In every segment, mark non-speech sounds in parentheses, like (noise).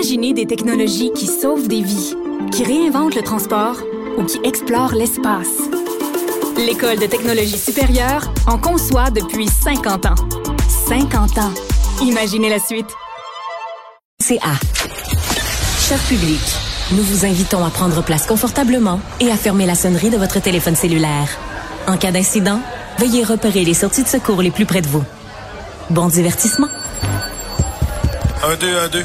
Imaginez des technologies qui sauvent des vies, qui réinventent le transport ou qui explorent l'espace. L'École de technologie supérieure en conçoit depuis 50 ans. 50 ans. Imaginez la suite. CA. Cher public, nous vous invitons à prendre place confortablement et à fermer la sonnerie de votre téléphone cellulaire. En cas d'incident, veuillez repérer les sorties de secours les plus près de vous. Bon divertissement. Un, deux, un, deux.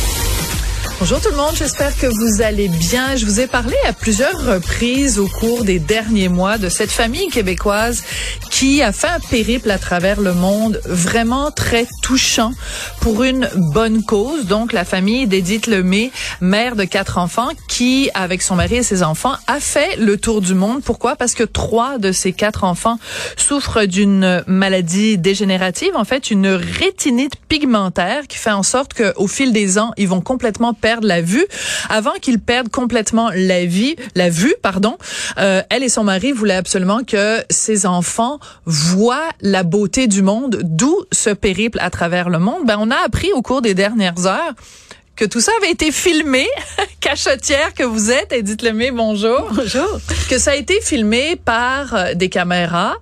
Bonjour tout le monde, j'espère que vous allez bien. Je vous ai parlé à plusieurs reprises au cours des derniers mois de cette famille québécoise qui a fait un périple à travers le monde vraiment très touchant pour une bonne cause. Donc la famille d'Edith Lemay, mère de quatre enfants, qui avec son mari et ses enfants a fait le tour du monde. Pourquoi? Parce que trois de ses quatre enfants souffrent d'une maladie dégénérative, en fait une rétinite pigmentaire qui fait en sorte qu'au fil des ans, ils vont complètement perdre la vue. Avant qu'ils perdent complètement la vie, la vue, pardon, euh, elle et son mari voulaient absolument que ses enfants voient la beauté du monde, d'où ce périple à travers le monde. Ben, on a appris au cours des dernières heures que tout ça avait été filmé, (laughs) cachotière que vous êtes, Edith Lemay, bonjour. Bonjour. Que ça a été filmé par euh, des caméras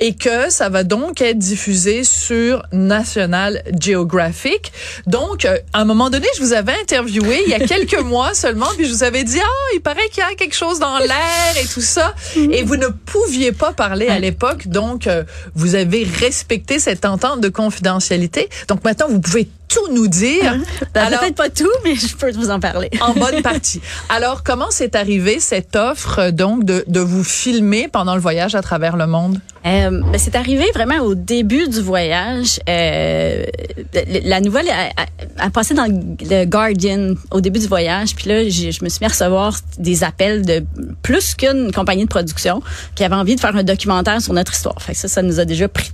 et que ça va donc être diffusé sur National Geographic. Donc, euh, à un moment donné, je vous avais interviewé il y a (laughs) quelques mois seulement, puis je vous avais dit, ah, il paraît qu'il y a quelque chose dans l'air et tout ça. Et vous ne pouviez pas parler à l'époque, donc euh, vous avez respecté cette entente de confidentialité. Donc maintenant, vous pouvez tout nous dire. Ben, peut-être pas tout, mais je peux vous en parler. en bonne partie. Alors, comment s'est arrivée cette offre, donc, de, de vous filmer pendant le voyage à travers le monde? Euh, ben, c'est arrivé vraiment au début du voyage. Euh, la nouvelle a, a, a, passé dans le Guardian au début du voyage. Puis là, je me suis mis à recevoir des appels de plus qu'une compagnie de production qui avait envie de faire un documentaire sur notre histoire. Fait que ça, ça nous a déjà pris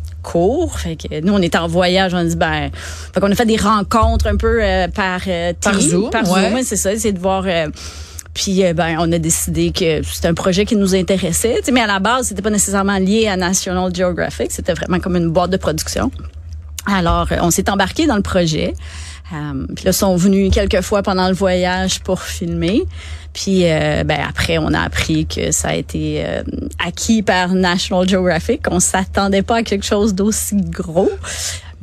Fait que nous, on était en voyage, on dit ben, fait qu'on a fait des rencontres un peu euh, par euh, par Zoom, par ouais. Zoom, c'est ça, c'est de voir. Euh, puis ben, on a décidé que c'était un projet qui nous intéressait. mais à la base, c'était pas nécessairement lié à National Geographic. C'était vraiment comme une boîte de production. Alors, on s'est embarqué dans le projet. Euh, puis là, sont venus quelques fois pendant le voyage pour filmer. Puis euh, ben après, on a appris que ça a été euh, acquis par National Geographic. On s'attendait pas à quelque chose d'aussi gros.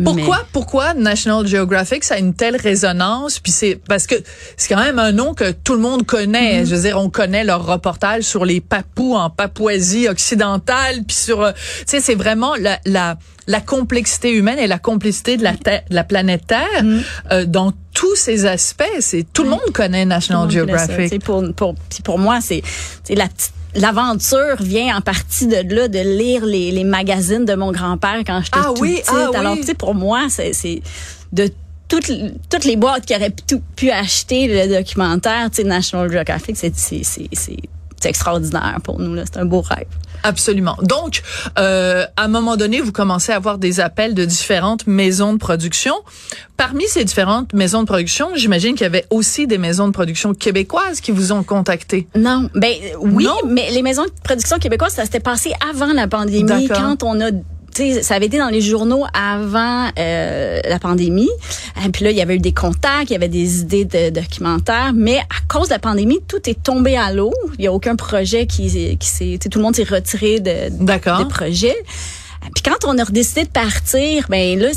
Pourquoi, Mais... pourquoi National Geographic ça a une telle résonance? Puis c'est parce que c'est quand même un nom que tout le monde connaît. Mm -hmm. Je veux dire, on connaît leur reportage sur les Papous en Papouasie occidentale, puis sur, tu sais, c'est vraiment la, la la complexité humaine et la complexité de la, de la planète Terre mm. euh, dans tous ces aspects. C'est tout le monde connaît National Geographic. Pour, pour, pour moi, c'est la petite l'aventure vient en partie de là, de lire les, les magazines de mon grand-père quand j'étais ah, oui, petite. Ah, Alors, oui. tu sais, pour moi, c'est de toutes, toutes les boîtes qui auraient pu, pu acheter le documentaire, tu sais, National Geographic, c'est extraordinaire pour nous. C'est un beau rêve. Absolument. Donc, euh, à un moment donné, vous commencez à avoir des appels de différentes maisons de production. Parmi ces différentes maisons de production, j'imagine qu'il y avait aussi des maisons de production québécoises qui vous ont contacté. Non, ben oui, non? mais les maisons de production québécoises, ça s'était passé avant la pandémie, quand on a Ça avait été dans les journaux avant euh, la pandémie. Et puis là, il y avait eu des contacts, il y avait des idées de documentaires, mais à cause de la pandémie, tout est tombé à l'eau. Il y a aucun projet qui, qui s'est, tout le monde s'est retiré de, des projets. Puis quand on a décidé de partir, ben là,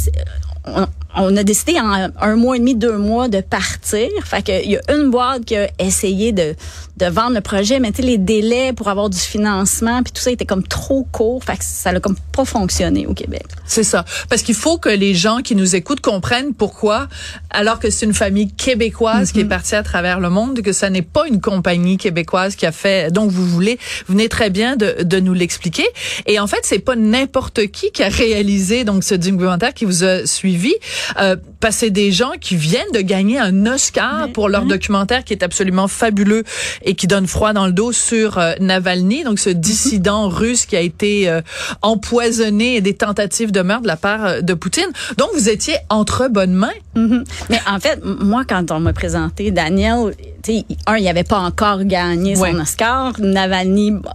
on, on a décidé en un mois et demi, deux mois de partir. Fait que il y a une boîte qui a essayé de, de vendre le projet, mais tu sais, les délais pour avoir du financement, puis tout ça était comme trop court. Fait que ça n'a comme pas fonctionné au Québec. C'est ça. Parce qu'il faut que les gens qui nous écoutent comprennent pourquoi, alors que c'est une famille québécoise mm -hmm. qui est partie à travers le monde, que ça n'est pas une compagnie québécoise qui a fait. Donc vous voulez, vous venez très bien de, de nous l'expliquer. Et en fait, c'est pas n'importe qui qui a réalisé donc ce documentaire qui vous a suivi. Euh, c'est des gens qui viennent de gagner un Oscar pour leur documentaire qui est absolument fabuleux et qui donne froid dans le dos sur euh, Navalny, donc ce mm-hmm. dissident russe qui a été euh, empoisonné et des tentatives de meurtre de la part euh, de Poutine. Donc vous étiez entre bonnes mains. Mm-hmm. Mais en fait, moi quand on m'a présenté Daniel, un, il avait pas encore gagné son Oscar. Navalny, bah,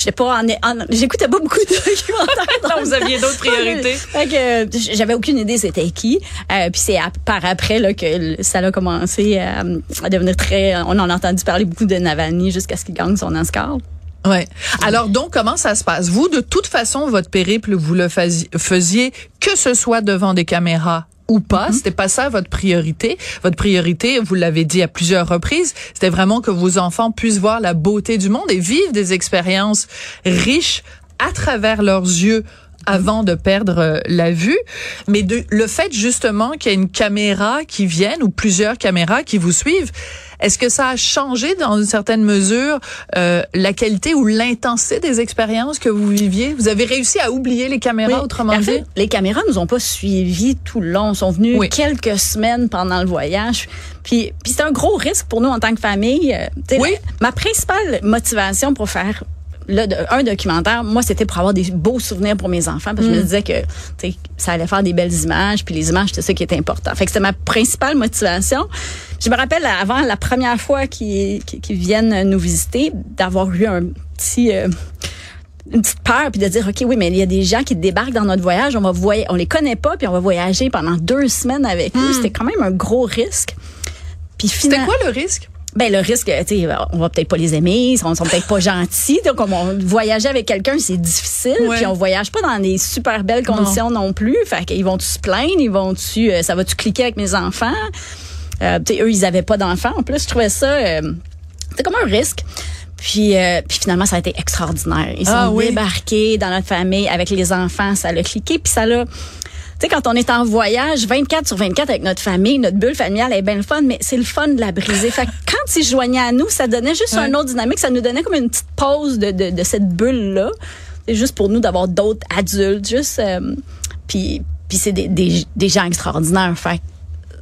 je sais pas, j'écoutais pas beaucoup de documentaires. (laughs) non, vous aviez d'autres priorités. fait que j'avais aucune idée c'était qui. Euh, puis c'est par après là que ça a commencé à, devenir très. On en a entendu parler beaucoup de Navalny jusqu'à ce qu'il gagne son Oscar. Ouais. Alors donc comment ça se passe? Vous de toute façon votre périple vous le faisiez que ce soit devant des caméras ou pas. Mhm. C'était pas ça votre priorité. Votre priorité, vous l'avez dit à plusieurs reprises, c'était vraiment que vos enfants puissent voir la beauté du monde et vivre des expériences riches à travers leurs yeux avant de perdre euh, la vue. Mais de, le fait justement qu'il y ait une caméra qui vienne ou plusieurs caméras qui vous suivent, est-ce que ça a changé dans une certaine mesure euh, la qualité ou l'intensité des expériences que vous viviez? Vous avez réussi à oublier les caméras, autrement dit? les caméras nous ont pas suivis tout le long. Ils sont venus quelques semaines pendant le voyage. Puis, puis c'est un gros risque pour nous en tant que famille. Euh, oui. ma principale motivation pour faire un documentaire, moi, c'était pour avoir des beaux souvenirs pour mes enfants, parce que je me mm. disais que ça allait faire des belles images, puis les images, c'était ça qui était important. Fait que c'était ma principale motivation. Je me rappelle, avant la première fois qu'ils viennent nous visiter, d'avoir eu un petit... Euh, une petite peur puis de dire ok oui mais il y a des gens qui débarquent dans notre voyage on va voyager on les connaît pas puis on va voyager pendant deux semaines avec eux mm. c'était quand même un gros risque puis c'était quoi le risque? Ben le risque, tu sais, on va peut-être pas les aimer, ils sont, sont peut-être pas (laughs) gentils. Donc, on, voyager avec quelqu'un, c'est difficile. Puis on voyage pas dans des super belles conditions non, plus. Fait qu'ils vont tu se plaindre, ils vont tu, euh, ça va tu cliquer avec mes enfants? Euh, eux, ils avaient pas d'enfants. En plus, je trouvais ça, euh, comme un risque. Puis, euh, puis finalement, ça a été extraordinaire. Ils ah sont débarqués dans notre famille avec les enfants. Ça l'a cliqué, puis ça l'a sais, quand on est en voyage 24 sur 24 avec notre famille, notre bulle familiale est bien le fun, mais c'est le fun de la briser. fait que (laughs) quand ils joignaient à nous, ça donnait juste un autre dynamique. Ça nous donnait comme une petite pause de, de, de cette bulle-là. C'est juste pour nous d'avoir d'autres adultes. Juste, euh, puis, puis c'est des, des, des gens extraordinaires. Fait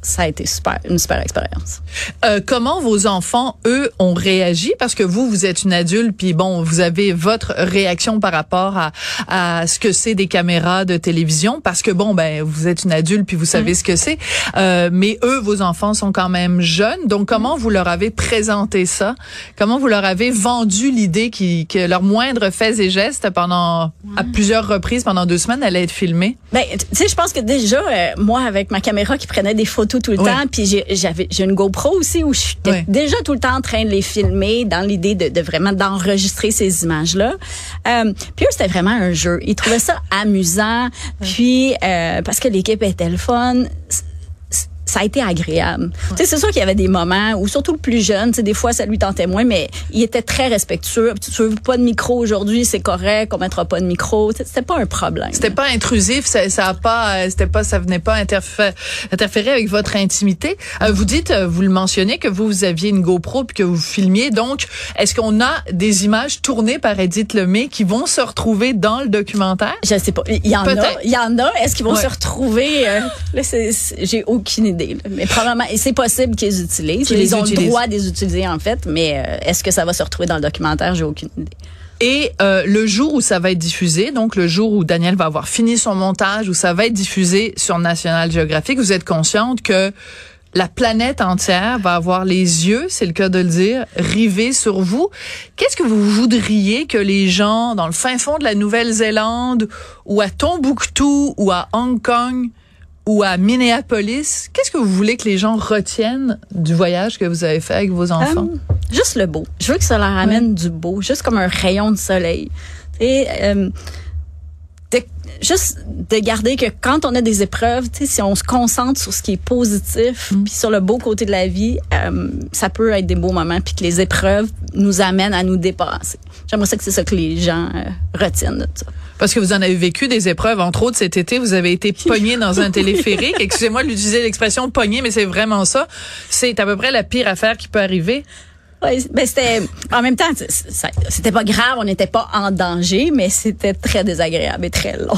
ça a été super, une super expérience. Euh, comment vos enfants, eux, ont réagi? Parce que vous, vous êtes une adulte, puis bon, vous avez votre réaction par rapport à, à ce que c'est des caméras de télévision, parce que bon, ben, vous êtes une adulte, puis vous savez ce que c'est. Euh, mais eux, vos enfants sont quand même jeunes. Donc, comment vous leur avez présenté ça? Comment vous leur avez vendu l'idée qui, que leur moindre fait et geste pendant, à plusieurs reprises, pendant deux semaines, allait être filmé? Ben, tu sais, je pense que déjà, euh, moi, avec ma caméra qui prenait des photos tout, le temps. Puis j'avais j'ai une GoPro aussi où je suis déjà tout le temps en train de les filmer dans l'idée de, de, vraiment d'enregistrer ces images-là. Euh, puis eux, c'était vraiment un jeu. Ils trouvaient ça amusant. Puis euh, parce que l'équipe était le fun ça a été agréable. C'est sûr qu'il y avait des moments où, surtout le plus jeune, des fois, ça lui tentait moins, mais il était très respectueux. Tu veux pas de micro aujourd'hui, c'est correct, on mettra pas de micro. C'était pas un problème. C'était pas intrusif, ça, ça a pas, euh, c'était pas, ça venait pas interférer, interférer avec votre intimité. Euh, vous dites, euh, vous le mentionnez, que vous, vous aviez une GoPro puis que vous filmiez. Donc, est-ce qu'on a des images tournées par Edith Lemay qui vont se retrouver dans le documentaire? Je sais pas. Il y en a. Il y en a. Est-ce qu'ils vont se retrouver? là, j'ai aucune idée. Mais probablement, c'est possible qu'ils utilisent. ils ont le droit de les utiliser, en fait, mais euh, est-ce que ça va se retrouver dans le documentaire? J'ai aucune idée. Et euh, le jour où ça va être diffusé, donc le jour où Daniel va avoir fini son montage, où ça va être diffusé sur National Geographic, vous êtes consciente que la planète entière va avoir les yeux, c'est le cas de le dire, rivés sur vous. Qu'est-ce que vous voudriez que les gens dans le fin fond de la Nouvelle-Zélande ou à Tombouctou ou à Hong Kong ou à Minneapolis, qu'est-ce que vous voulez que les gens retiennent du voyage que vous avez fait avec vos enfants? Euh, juste le beau. Je veux que ça leur amène du beau, juste comme un rayon de soleil. Et euh, juste de garder que quand on a des épreuves, si on se concentre sur ce qui est positif, mm. puis sur le beau côté de la vie, euh, ça peut être des beaux moments, puis que les épreuves nous amènent à nous dépasser. J'aimerais ça que c'est ça que les gens retiennent de ça. Parce que vous en avez vécu des épreuves, entre autres cet été, vous avez été pogné dans un (laughs) téléphérique. Excusez-moi d'utiliser l'expression pogné, mais c'est vraiment ça. C'est à peu près la pire affaire qui peut arriver. Oui, ben c'était en même temps c'était pas grave, on n'était pas en danger, mais c'était très désagréable et très long.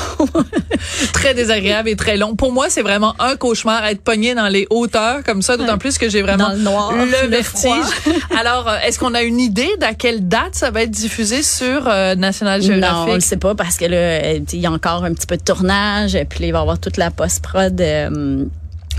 (laughs) très désagréable et très long. Pour moi, c'est vraiment un cauchemar être pogné dans les hauteurs comme ça, d'autant plus que j'ai vraiment le, noir, le, vertige. (laughs) Alors, euh, est-ce qu'on a une idée d'à quelle date ça va être diffusé sur euh, National Geographic Non, on le sait pas parce que là, il y a encore un petit peu de tournage, puis il va y avoir toute la post prod. Euh,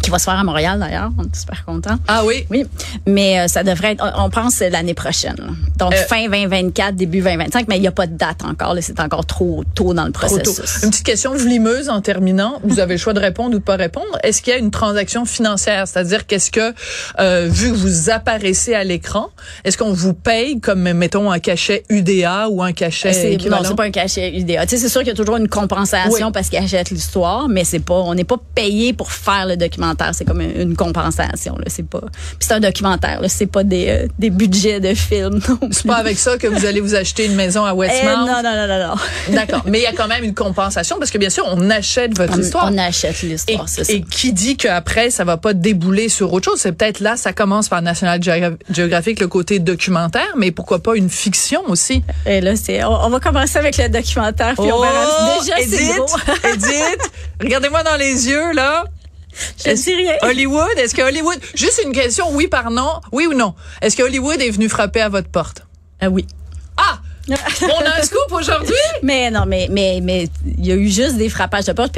qui va se faire à Montréal d'ailleurs. On est super contents. Ah oui? Oui. Mais euh, ça devrait être, on pense l'année prochaine. Donc euh, fin 2024, début 2025, mais il n'y a pas de date encore. C'est encore trop tôt dans le processus. Une petite question vlimeuse en terminant. Vous avez le choix de répondre ou de pas répondre. Est-ce qu'il y a une transaction financière? C'est-à-dire qu'est-ce que, euh, vu que vous apparaissez à l'écran, est-ce qu'on vous paye comme, mettons, un cachet UDA ou un cachet? Non, c'est pas un cachet UDA. Tu sais, c'est sûr qu'il y a toujours une compensation parce qu'il achète l'histoire, mais c'est pas, on n'est pas payé pour faire le document c'est comme une, compensation. C'est pas. c'est un documentaire. C'est pas des, euh, des budgets de films. C'est pas avec ça que vous allez vous acheter une maison à Westmount? Eh, non, non, non, non, non. (laughs) D'accord. Mais il y a quand même une compensation parce que bien sûr, on achète votre histoire. On achète l'histoire. Et, et qui dit qu'après, ça va pas débouler sur autre chose? C'est peut-être là, ça commence par National Geographic, le côté documentaire, mais pourquoi pas une fiction aussi? Et là, c'est. On, va commencer avec le documentaire. Puis oh, on Déjà, Edith, (laughs) Edith, regardez-moi dans les yeux là. Je ne sais rien. Hollywood, est-ce que Hollywood, juste une question, oui par non, oui ou non, est-ce que Hollywood est venu frapper à votre porte? Ah oui. Ah! on a un scoop aujourd'hui? Mais non, mais mais mais il y a eu juste des frappages de porte.